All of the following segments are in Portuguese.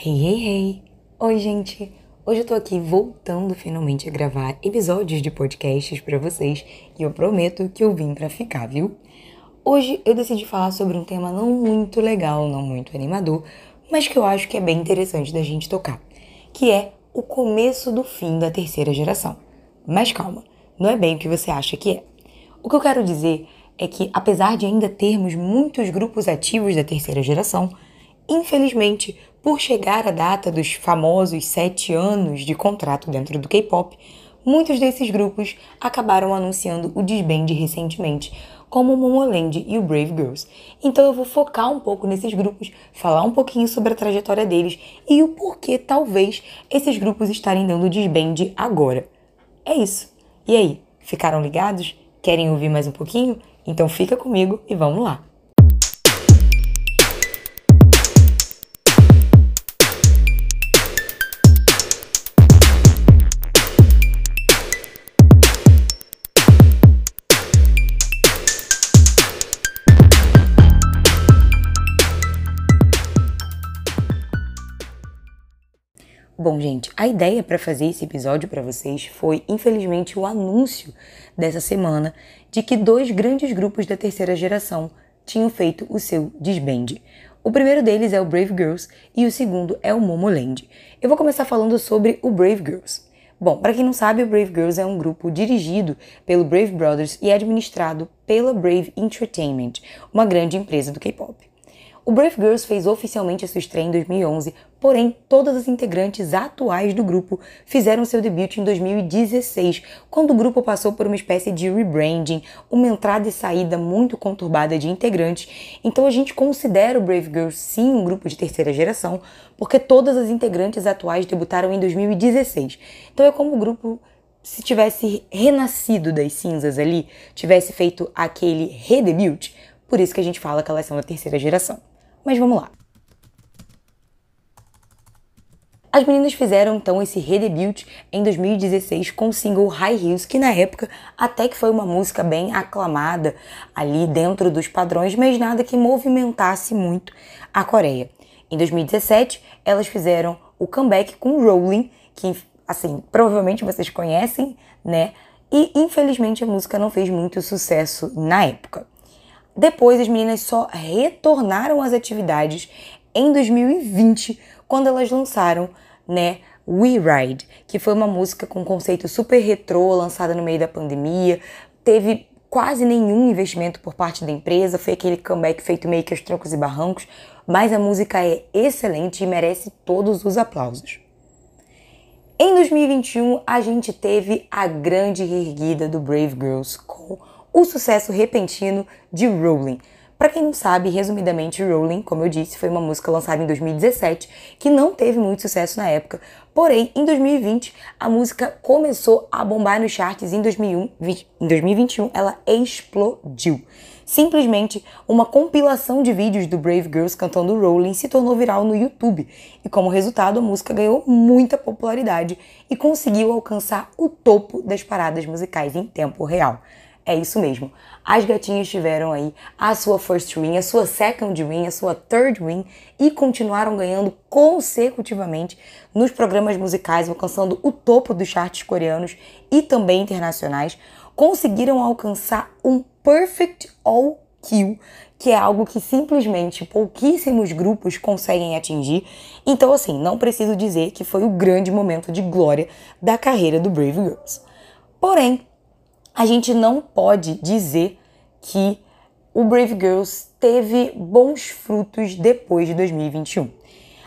Hey, hey, hey! Oi, gente! Hoje eu tô aqui voltando finalmente a gravar episódios de podcasts para vocês e eu prometo que eu vim para ficar, viu? Hoje eu decidi falar sobre um tema não muito legal, não muito animador, mas que eu acho que é bem interessante da gente tocar, que é o começo do fim da terceira geração. Mas calma, não é bem o que você acha que é. O que eu quero dizer é que, apesar de ainda termos muitos grupos ativos da terceira geração, infelizmente, por chegar a data dos famosos sete anos de contrato dentro do K-pop, muitos desses grupos acabaram anunciando o desbande recentemente, como o Momoland e o Brave Girls. Então eu vou focar um pouco nesses grupos, falar um pouquinho sobre a trajetória deles e o porquê talvez esses grupos estarem dando desbande agora. É isso. E aí, ficaram ligados? Querem ouvir mais um pouquinho? Então fica comigo e vamos lá. Bom, gente, a ideia para fazer esse episódio para vocês foi, infelizmente, o anúncio dessa semana de que dois grandes grupos da terceira geração tinham feito o seu desband. O primeiro deles é o Brave Girls e o segundo é o Momoland. Eu vou começar falando sobre o Brave Girls. Bom, para quem não sabe, o Brave Girls é um grupo dirigido pelo Brave Brothers e administrado pela Brave Entertainment, uma grande empresa do K-pop. O Brave Girls fez oficialmente sua estreia em 2011, porém todas as integrantes atuais do grupo fizeram seu debut em 2016, quando o grupo passou por uma espécie de rebranding, uma entrada e saída muito conturbada de integrantes. Então a gente considera o Brave Girls sim um grupo de terceira geração, porque todas as integrantes atuais debutaram em 2016. Então é como o grupo se tivesse renascido das cinzas ali, tivesse feito aquele redebut, por isso que a gente fala que elas são da terceira geração. Mas vamos lá. As meninas fizeram então esse redebut em 2016 com o single High Heels, que na época até que foi uma música bem aclamada ali dentro dos padrões, mas nada que movimentasse muito a Coreia. Em 2017, elas fizeram o comeback com Rolling, que assim, provavelmente vocês conhecem, né? E infelizmente a música não fez muito sucesso na época. Depois, as meninas só retornaram às atividades em 2020, quando elas lançaram, né, We Ride, que foi uma música com conceito super retrô, lançada no meio da pandemia, teve quase nenhum investimento por parte da empresa, foi aquele comeback feito meio que aos troncos e barrancos, mas a música é excelente e merece todos os aplausos. Em 2021, a gente teve a grande reerguida do Brave Girls com o sucesso repentino de Rolling. Para quem não sabe, resumidamente, Rolling, como eu disse, foi uma música lançada em 2017 que não teve muito sucesso na época. Porém, em 2020, a música começou a bombar nos charts. 2001, em 2021, ela explodiu. Simplesmente, uma compilação de vídeos do Brave Girls cantando Rolling se tornou viral no YouTube. E como resultado, a música ganhou muita popularidade e conseguiu alcançar o topo das paradas musicais em tempo real. É isso mesmo. As gatinhas tiveram aí a sua first win, a sua second win, a sua third win e continuaram ganhando consecutivamente nos programas musicais, alcançando o topo dos charts coreanos e também internacionais. Conseguiram alcançar um perfect all kill, que é algo que simplesmente pouquíssimos grupos conseguem atingir. Então, assim, não preciso dizer que foi o grande momento de glória da carreira do Brave Girls. Porém, a gente não pode dizer que o Brave Girls teve bons frutos depois de 2021.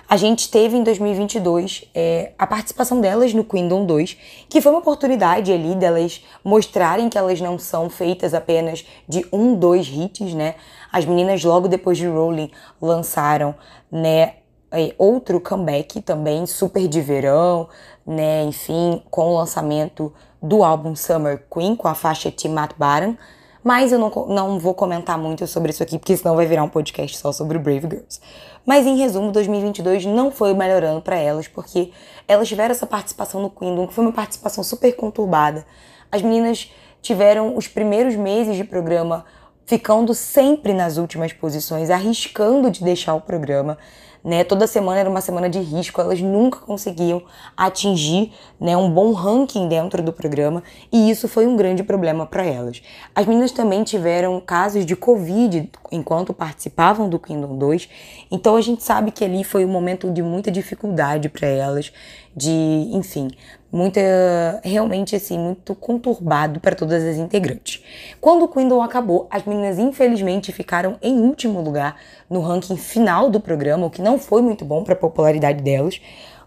A gente teve em 2022 é, a participação delas no Kingdom 2, que foi uma oportunidade ali delas mostrarem que elas não são feitas apenas de um, dois hits, né? As meninas logo depois de Rolling lançaram, né, é, outro comeback também super de verão, né? Enfim, com o lançamento do álbum Summer Queen com a faixa Timat Baran, mas eu não, não vou comentar muito sobre isso aqui, porque senão vai virar um podcast só sobre Brave Girls. Mas em resumo, 2022 não foi melhorando para elas, porque elas tiveram essa participação no Queendom, que foi uma participação super conturbada. As meninas tiveram os primeiros meses de programa ficando sempre nas últimas posições, arriscando de deixar o programa né? Toda semana era uma semana de risco, elas nunca conseguiam atingir, né, um bom ranking dentro do programa, e isso foi um grande problema para elas. As meninas também tiveram casos de Covid enquanto participavam do Kingdom 2, então a gente sabe que ali foi um momento de muita dificuldade para elas, de, enfim, muita realmente assim muito conturbado para todas as integrantes. Quando o Quindle acabou, as meninas infelizmente ficaram em último lugar no ranking final do programa, o que não foi muito bom para a popularidade delas.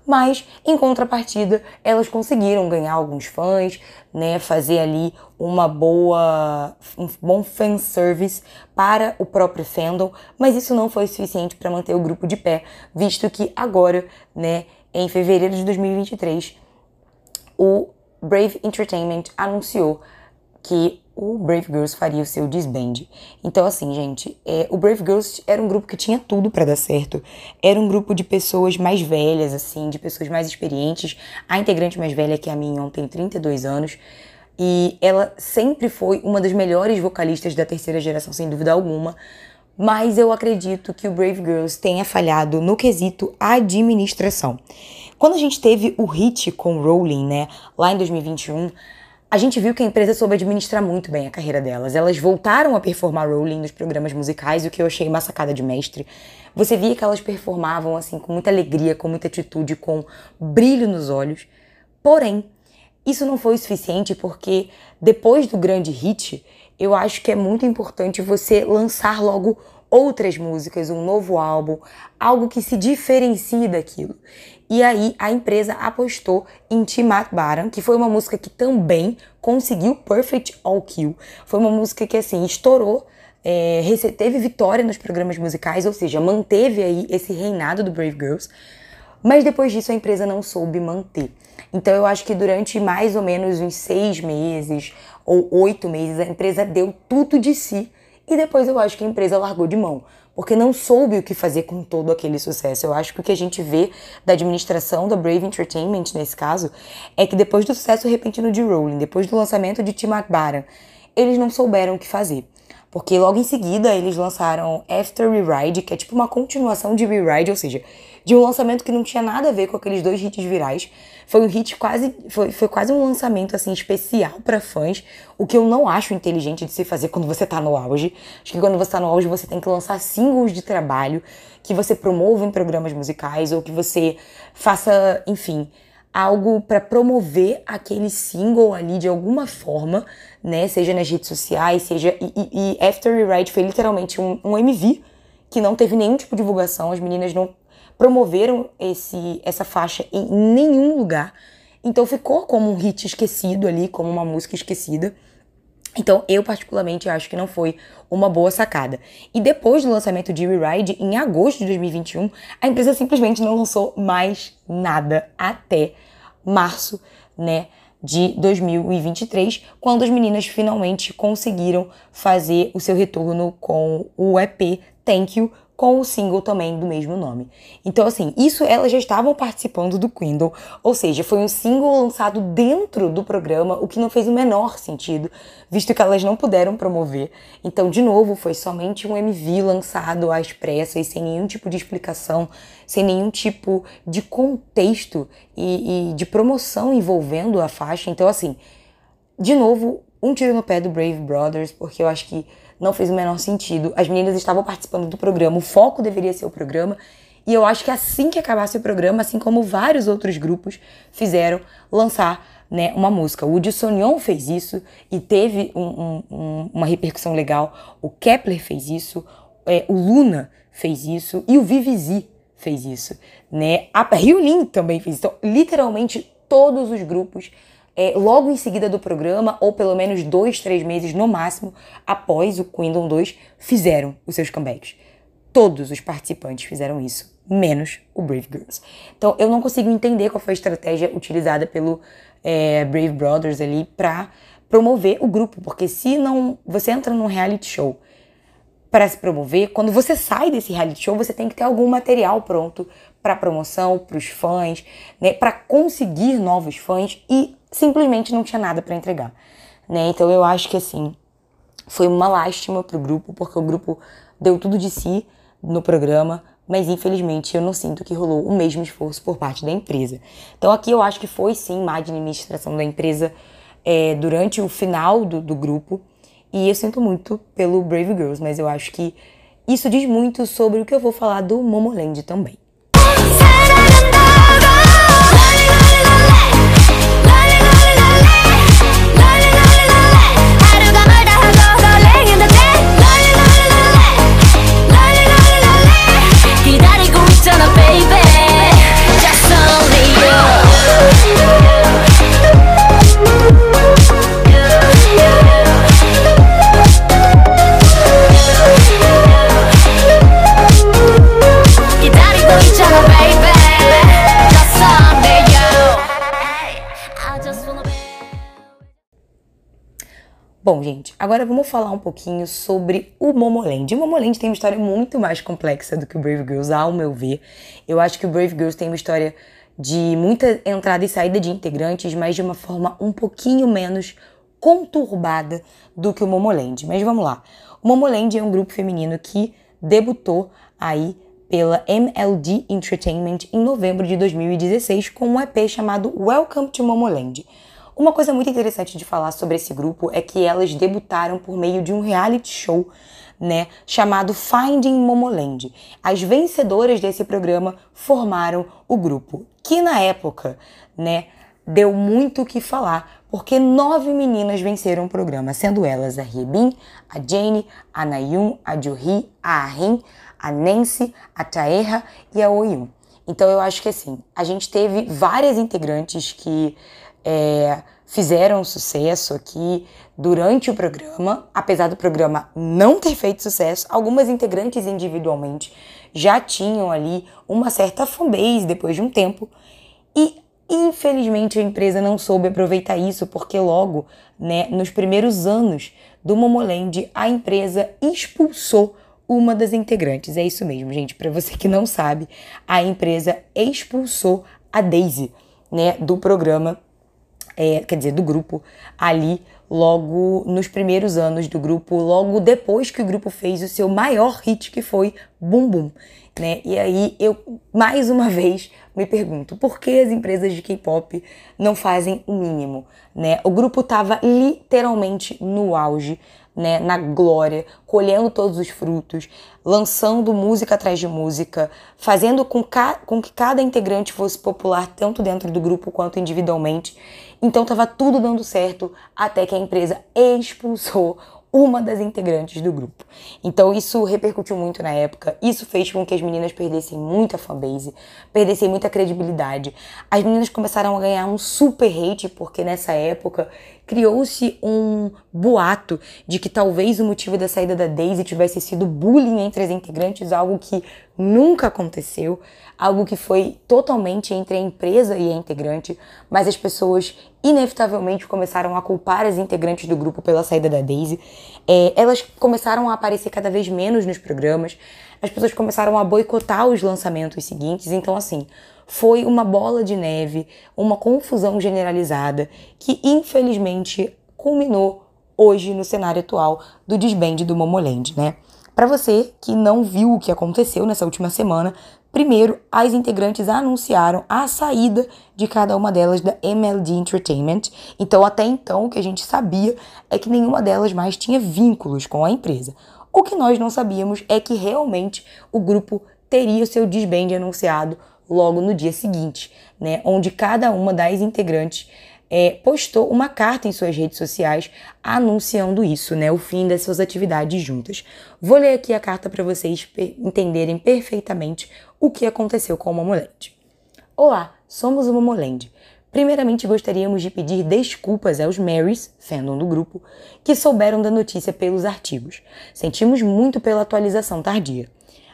Mas, em contrapartida, elas conseguiram ganhar alguns fãs, né, fazer ali uma boa, um bom fanservice para o próprio fandom, mas isso não foi suficiente para manter o grupo de pé, visto que agora, né, em fevereiro de 2023, o Brave Entertainment anunciou que o Brave Girls faria o seu disband. Então, assim, gente, é, o Brave Girls era um grupo que tinha tudo para dar certo. Era um grupo de pessoas mais velhas, assim, de pessoas mais experientes. A integrante mais velha, que é a minha, tem 32 anos. E ela sempre foi uma das melhores vocalistas da terceira geração, sem dúvida alguma. Mas eu acredito que o Brave Girls tenha falhado no quesito administração. Quando a gente teve o hit com Rowling, né, lá em 2021, a gente viu que a empresa soube administrar muito bem a carreira delas. Elas voltaram a performar Rowling nos programas musicais, o que eu achei uma sacada de mestre. Você via que elas performavam assim com muita alegria, com muita atitude, com brilho nos olhos. Porém, isso não foi o suficiente porque depois do grande hit, eu acho que é muito importante você lançar logo outras músicas, um novo álbum, algo que se diferencie daquilo. E aí a empresa apostou em Timat Baran, que foi uma música que também conseguiu Perfect All Kill. Foi uma música que assim estourou, é, teve vitória nos programas musicais, ou seja, manteve aí esse reinado do Brave Girls. Mas depois disso a empresa não soube manter. Então eu acho que durante mais ou menos uns seis meses ou oito meses a empresa deu tudo de si e depois eu acho que a empresa largou de mão porque não soube o que fazer com todo aquele sucesso. Eu acho que o que a gente vê da administração da Brave Entertainment nesse caso é que depois do sucesso repentino de Rowling, depois do lançamento de Tim McBaran, eles não souberam o que fazer. Porque logo em seguida eles lançaram After Rewrite, que é tipo uma continuação de Rewrite, ou seja, de um lançamento que não tinha nada a ver com aqueles dois hits virais. Foi um hit quase. Foi, foi quase um lançamento assim especial para fãs, o que eu não acho inteligente de se fazer quando você tá no auge. Acho que quando você tá no auge você tem que lançar singles de trabalho que você promova em programas musicais ou que você faça, enfim, algo para promover aquele single ali de alguma forma, né? Seja nas redes sociais, seja. E, e, e After Rewrite foi literalmente um, um MV que não teve nenhum tipo de divulgação, as meninas não promoveram esse, essa faixa em nenhum lugar. Então ficou como um hit esquecido ali, como uma música esquecida. Então, eu particularmente acho que não foi uma boa sacada. E depois do lançamento de Rewrite, em agosto de 2021, a empresa simplesmente não lançou mais nada até março, né, de 2023, quando as meninas finalmente conseguiram fazer o seu retorno com o EP Thank You, com o single também do mesmo nome. Então, assim, isso elas já estavam participando do Quindle, ou seja, foi um single lançado dentro do programa, o que não fez o menor sentido, visto que elas não puderam promover. Então, de novo, foi somente um MV lançado às pressas, sem nenhum tipo de explicação, sem nenhum tipo de contexto e, e de promoção envolvendo a faixa. Então, assim, de novo, um tiro no pé do Brave Brothers, porque eu acho que não fez o menor sentido. As meninas estavam participando do programa, o foco deveria ser o programa. E eu acho que assim que acabasse o programa, assim como vários outros grupos fizeram, lançar né, uma música. O Sonyon fez isso e teve um, um, uma repercussão legal. O Kepler fez isso, é, o Luna fez isso e o Vivizi fez isso. Né? A Ryulin também fez isso. Então, literalmente todos os grupos é, logo em seguida do programa, ou pelo menos dois, três meses no máximo, após o Quindon 2, fizeram os seus comebacks. Todos os participantes fizeram isso, menos o Brave Girls. Então eu não consigo entender qual foi a estratégia utilizada pelo é, Brave Brothers ali para promover o grupo, porque se não você entra num reality show para se promover, quando você sai desse reality show, você tem que ter algum material pronto para promoção, para os fãs, né, para conseguir novos fãs e simplesmente não tinha nada para entregar, né? Então eu acho que assim, Foi uma lástima pro grupo, porque o grupo deu tudo de si no programa, mas infelizmente eu não sinto que rolou o mesmo esforço por parte da empresa. Então aqui eu acho que foi sim má administração da empresa é, durante o final do, do grupo, e eu sinto muito pelo Brave Girls, mas eu acho que isso diz muito sobre o que eu vou falar do Momoland também. Vamos falar um pouquinho sobre o Momoland. O Momoland tem uma história muito mais complexa do que o Brave Girls, ao meu ver. Eu acho que o Brave Girls tem uma história de muita entrada e saída de integrantes, mas de uma forma um pouquinho menos conturbada do que o Momoland. Mas vamos lá. O Momoland é um grupo feminino que debutou aí pela MLD Entertainment em novembro de 2016 com um EP chamado Welcome to Momoland. Uma coisa muito interessante de falar sobre esse grupo é que elas debutaram por meio de um reality show, né, chamado Finding Momoland. As vencedoras desse programa formaram o grupo, que na época, né, deu muito o que falar, porque nove meninas venceram o programa, sendo elas a Riebin, a Jane, a Nayun, a Juhi, a Arin, a Nancy, a Taeha e a Oyun. Então eu acho que assim, a gente teve várias integrantes que é, fizeram sucesso aqui durante o programa, apesar do programa não ter feito sucesso, algumas integrantes individualmente já tinham ali uma certa fanbase depois de um tempo e infelizmente a empresa não soube aproveitar isso porque logo, né, nos primeiros anos do Momoland, a empresa expulsou uma das integrantes. É isso mesmo, gente. Para você que não sabe, a empresa expulsou a Daisy, né, do programa é, quer dizer, do grupo ali logo nos primeiros anos do grupo, logo depois que o grupo fez o seu maior hit que foi Bum Bum, né? E aí eu mais uma vez me pergunto, por que as empresas de K-pop não fazem o mínimo, né? O grupo tava literalmente no auge, né, na glória, colhendo todos os frutos, lançando música atrás de música, fazendo com, com que cada integrante fosse popular tanto dentro do grupo quanto individualmente. Então estava tudo dando certo até que a empresa expulsou uma das integrantes do grupo. Então isso repercutiu muito na época, isso fez com que as meninas perdessem muita fanbase, perdessem muita credibilidade. As meninas começaram a ganhar um super hate porque nessa época criou-se um boato de que talvez o motivo da saída da Daisy tivesse sido bullying entre as integrantes, algo que nunca aconteceu, algo que foi totalmente entre a empresa e a integrante, mas as pessoas inevitavelmente começaram a culpar as integrantes do grupo pela saída da Daisy. É, elas começaram a aparecer cada vez menos nos programas, as pessoas começaram a boicotar os lançamentos seguintes, então assim, foi uma bola de neve, uma confusão generalizada que infelizmente culminou hoje no cenário atual do desbande do Momoland, né? Para você que não viu o que aconteceu nessa última semana, primeiro as integrantes anunciaram a saída de cada uma delas da MLD Entertainment. Então, até então, o que a gente sabia é que nenhuma delas mais tinha vínculos com a empresa. O que nós não sabíamos é que realmente o grupo teria seu desbande anunciado logo no dia seguinte, né, onde cada uma das integrantes é, postou uma carta em suas redes sociais anunciando isso, né, o fim das suas atividades juntas. Vou ler aqui a carta para vocês entenderem perfeitamente o que aconteceu com o Momoland. Olá, somos o Momoland. Primeiramente, gostaríamos de pedir desculpas aos Marys, fandom do grupo, que souberam da notícia pelos artigos. Sentimos muito pela atualização tardia.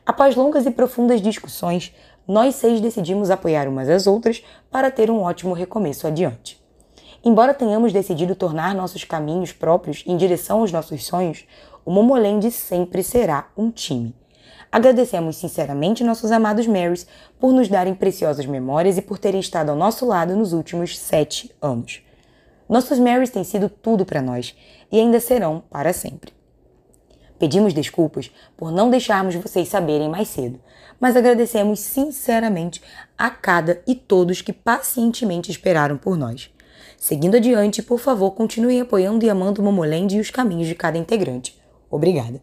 Após longas e profundas discussões, nós seis decidimos apoiar umas às outras para ter um ótimo recomeço adiante. Embora tenhamos decidido tornar nossos caminhos próprios em direção aos nossos sonhos, o Momoland sempre será um time. Agradecemos sinceramente nossos amados Marys por nos darem preciosas memórias e por terem estado ao nosso lado nos últimos sete anos. Nossos Marys têm sido tudo para nós e ainda serão para sempre. Pedimos desculpas por não deixarmos vocês saberem mais cedo, mas agradecemos sinceramente a cada e todos que pacientemente esperaram por nós. Seguindo adiante, por favor, continuem apoiando e amando o Momoland e os caminhos de cada integrante. Obrigada.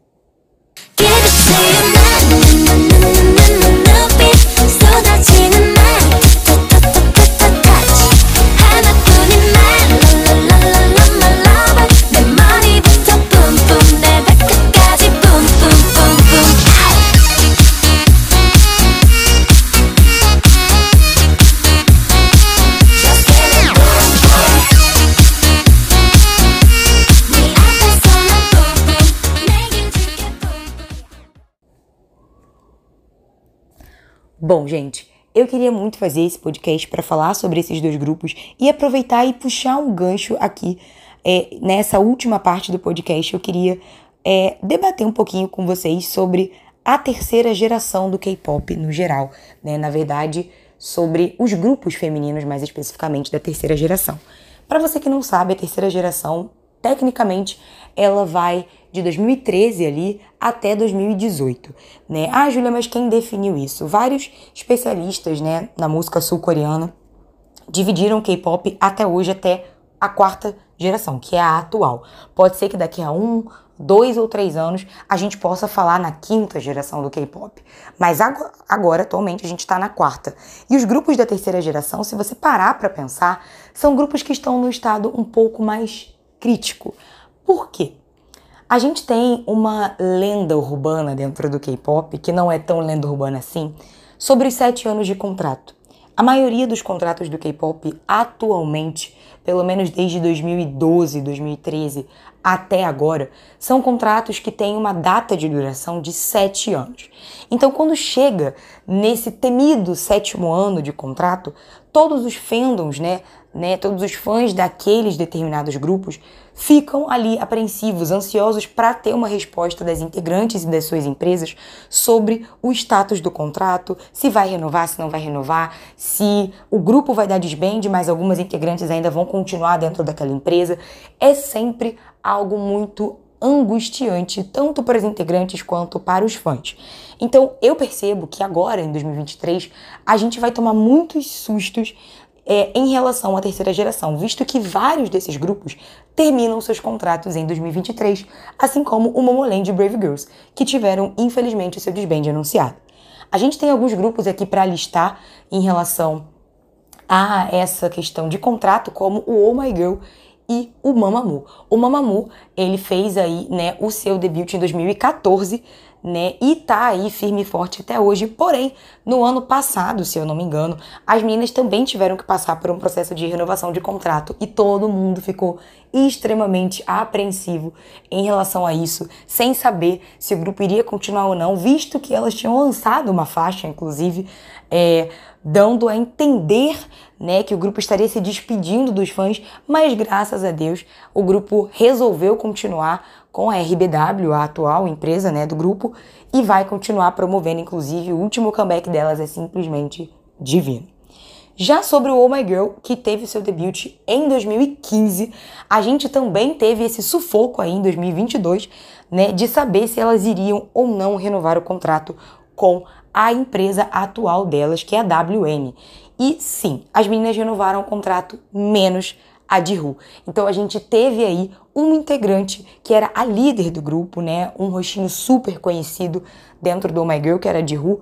Bom, gente, eu queria muito fazer esse podcast para falar sobre esses dois grupos e aproveitar e puxar um gancho aqui é, nessa última parte do podcast. Eu queria é, debater um pouquinho com vocês sobre a terceira geração do K-pop no geral, né? Na verdade, sobre os grupos femininos, mais especificamente da terceira geração. Para você que não sabe, a terceira geração, tecnicamente, ela vai de 2013 ali até 2018, né? Ah, Júlia, mas quem definiu isso? Vários especialistas, né, na música sul-coreana dividiram K-pop até hoje até a quarta geração, que é a atual. Pode ser que daqui a um, dois ou três anos a gente possa falar na quinta geração do K-pop. Mas agora, atualmente, a gente está na quarta. E os grupos da terceira geração, se você parar para pensar, são grupos que estão no estado um pouco mais crítico. Por quê? A gente tem uma lenda urbana dentro do K-pop, que não é tão lenda urbana assim, sobre os sete anos de contrato. A maioria dos contratos do K-pop atualmente, pelo menos desde 2012, 2013 até agora, são contratos que têm uma data de duração de sete anos. Então, quando chega nesse temido sétimo ano de contrato, todos os fandoms, né, né, todos os fãs daqueles determinados grupos ficam ali apreensivos, ansiosos para ter uma resposta das integrantes e das suas empresas sobre o status do contrato, se vai renovar, se não vai renovar, se o grupo vai dar desbande, mas algumas integrantes ainda vão continuar dentro daquela empresa. É sempre algo muito angustiante, tanto para os integrantes quanto para os fãs. Então, eu percebo que agora, em 2023, a gente vai tomar muitos sustos é, em relação à terceira geração, visto que vários desses grupos terminam seus contratos em 2023, assim como o Momoland e Brave Girls, que tiveram, infelizmente, seu desbande anunciado. A gente tem alguns grupos aqui para listar em relação a essa questão de contrato, como o Oh My Girl e o Mamamoo. O Mamamoo, ele fez aí, né, o seu debut em 2014, né? E tá aí firme e forte até hoje. Porém, no ano passado, se eu não me engano, as meninas também tiveram que passar por um processo de renovação de contrato e todo mundo ficou extremamente apreensivo em relação a isso, sem saber se o grupo iria continuar ou não, visto que elas tinham lançado uma faixa, inclusive, é, dando a entender né, que o grupo estaria se despedindo dos fãs, mas graças a Deus o grupo resolveu continuar com a RBW, a atual empresa né, do grupo, e vai continuar promovendo, inclusive, o último comeback delas é simplesmente divino. Já sobre o Oh My Girl, que teve seu debut em 2015, a gente também teve esse sufoco aí em 2022, né, de saber se elas iriam ou não renovar o contrato com a empresa atual delas, que é a WN. E sim, as meninas renovaram o contrato menos a Jihu. Então a gente teve aí uma integrante que era a líder do grupo, né? Um rostinho super conhecido dentro do Oh My Girl, que era a Jihu.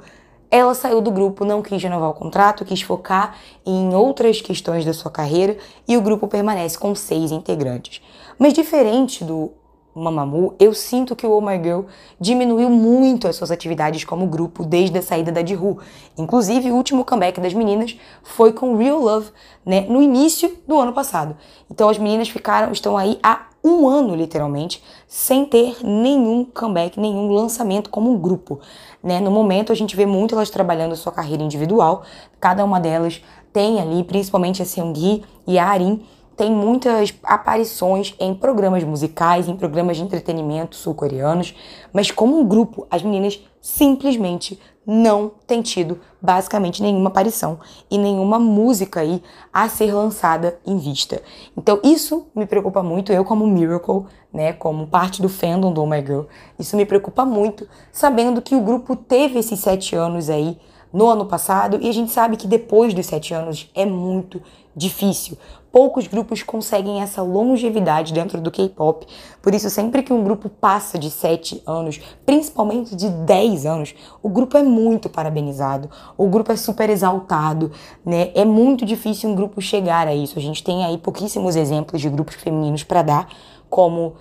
Ela saiu do grupo, não quis renovar o contrato, quis focar em outras questões da sua carreira e o grupo permanece com seis integrantes. Mas diferente do Mamamoo, eu sinto que o Oh My Girl diminuiu muito as suas atividades como grupo desde a saída da Jihu. Inclusive, o último comeback das meninas foi com Real Love, né, no início do ano passado. Então as meninas ficaram, estão aí há um ano, literalmente, sem ter nenhum comeback, nenhum lançamento como grupo. Né? No momento, a gente vê muito elas trabalhando a sua carreira individual, cada uma delas tem ali, principalmente a Seunggi e a Arin, tem muitas aparições em programas musicais, em programas de entretenimento sul-coreanos, mas como um grupo, as meninas simplesmente não tem tido basicamente nenhuma aparição e nenhuma música aí a ser lançada em vista. Então isso me preocupa muito, eu como Miracle, né, como parte do fandom do Oh My Girl, isso me preocupa muito, sabendo que o grupo teve esses sete anos aí no ano passado e a gente sabe que depois dos sete anos é muito difícil. Poucos grupos conseguem essa longevidade dentro do K-pop. Por isso, sempre que um grupo passa de 7 anos, principalmente de 10 anos, o grupo é muito parabenizado, o grupo é super exaltado, né? É muito difícil um grupo chegar a isso. A gente tem aí pouquíssimos exemplos de grupos femininos para dar, como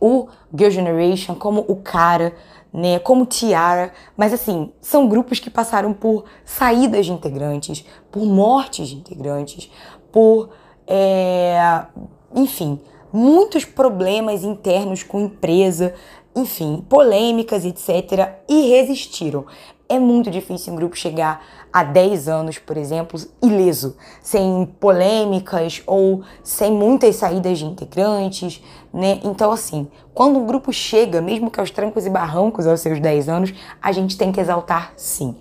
o Girl Generation, como o Cara, né, como Tiara, mas assim, são grupos que passaram por saídas de integrantes, por mortes de integrantes, por, é, enfim, muitos problemas internos com empresa, enfim, polêmicas, etc. E resistiram. É muito difícil um grupo chegar a 10 anos, por exemplo, ileso, sem polêmicas ou sem muitas saídas de integrantes, né? Então, assim, quando um grupo chega, mesmo que aos trancos e barrancos aos seus 10 anos, a gente tem que exaltar sim.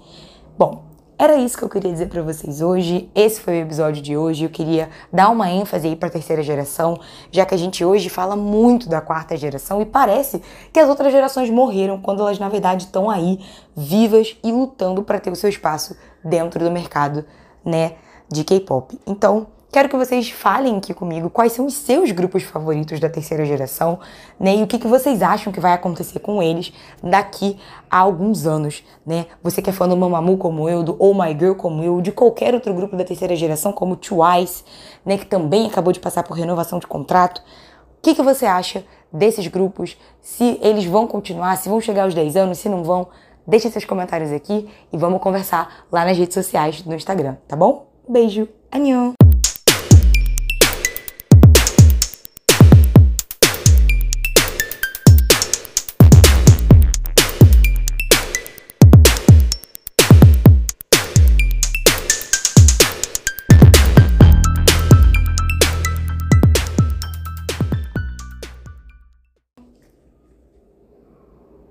Bom, era isso que eu queria dizer para vocês hoje. Esse foi o episódio de hoje. Eu queria dar uma ênfase aí para terceira geração, já que a gente hoje fala muito da quarta geração e parece que as outras gerações morreram quando elas na verdade estão aí vivas e lutando para ter o seu espaço dentro do mercado, né, de K-pop. Então, Quero que vocês falem aqui comigo quais são os seus grupos favoritos da terceira geração, né? E o que, que vocês acham que vai acontecer com eles daqui a alguns anos, né? Você que é fã do Mamamoo como eu, do Oh My Girl como eu, de qualquer outro grupo da terceira geração, como Twice, né? Que também acabou de passar por renovação de contrato. O que, que você acha desses grupos? Se eles vão continuar, se vão chegar aos 10 anos, se não vão? Deixe seus comentários aqui e vamos conversar lá nas redes sociais do Instagram, tá bom? Beijo, anhão!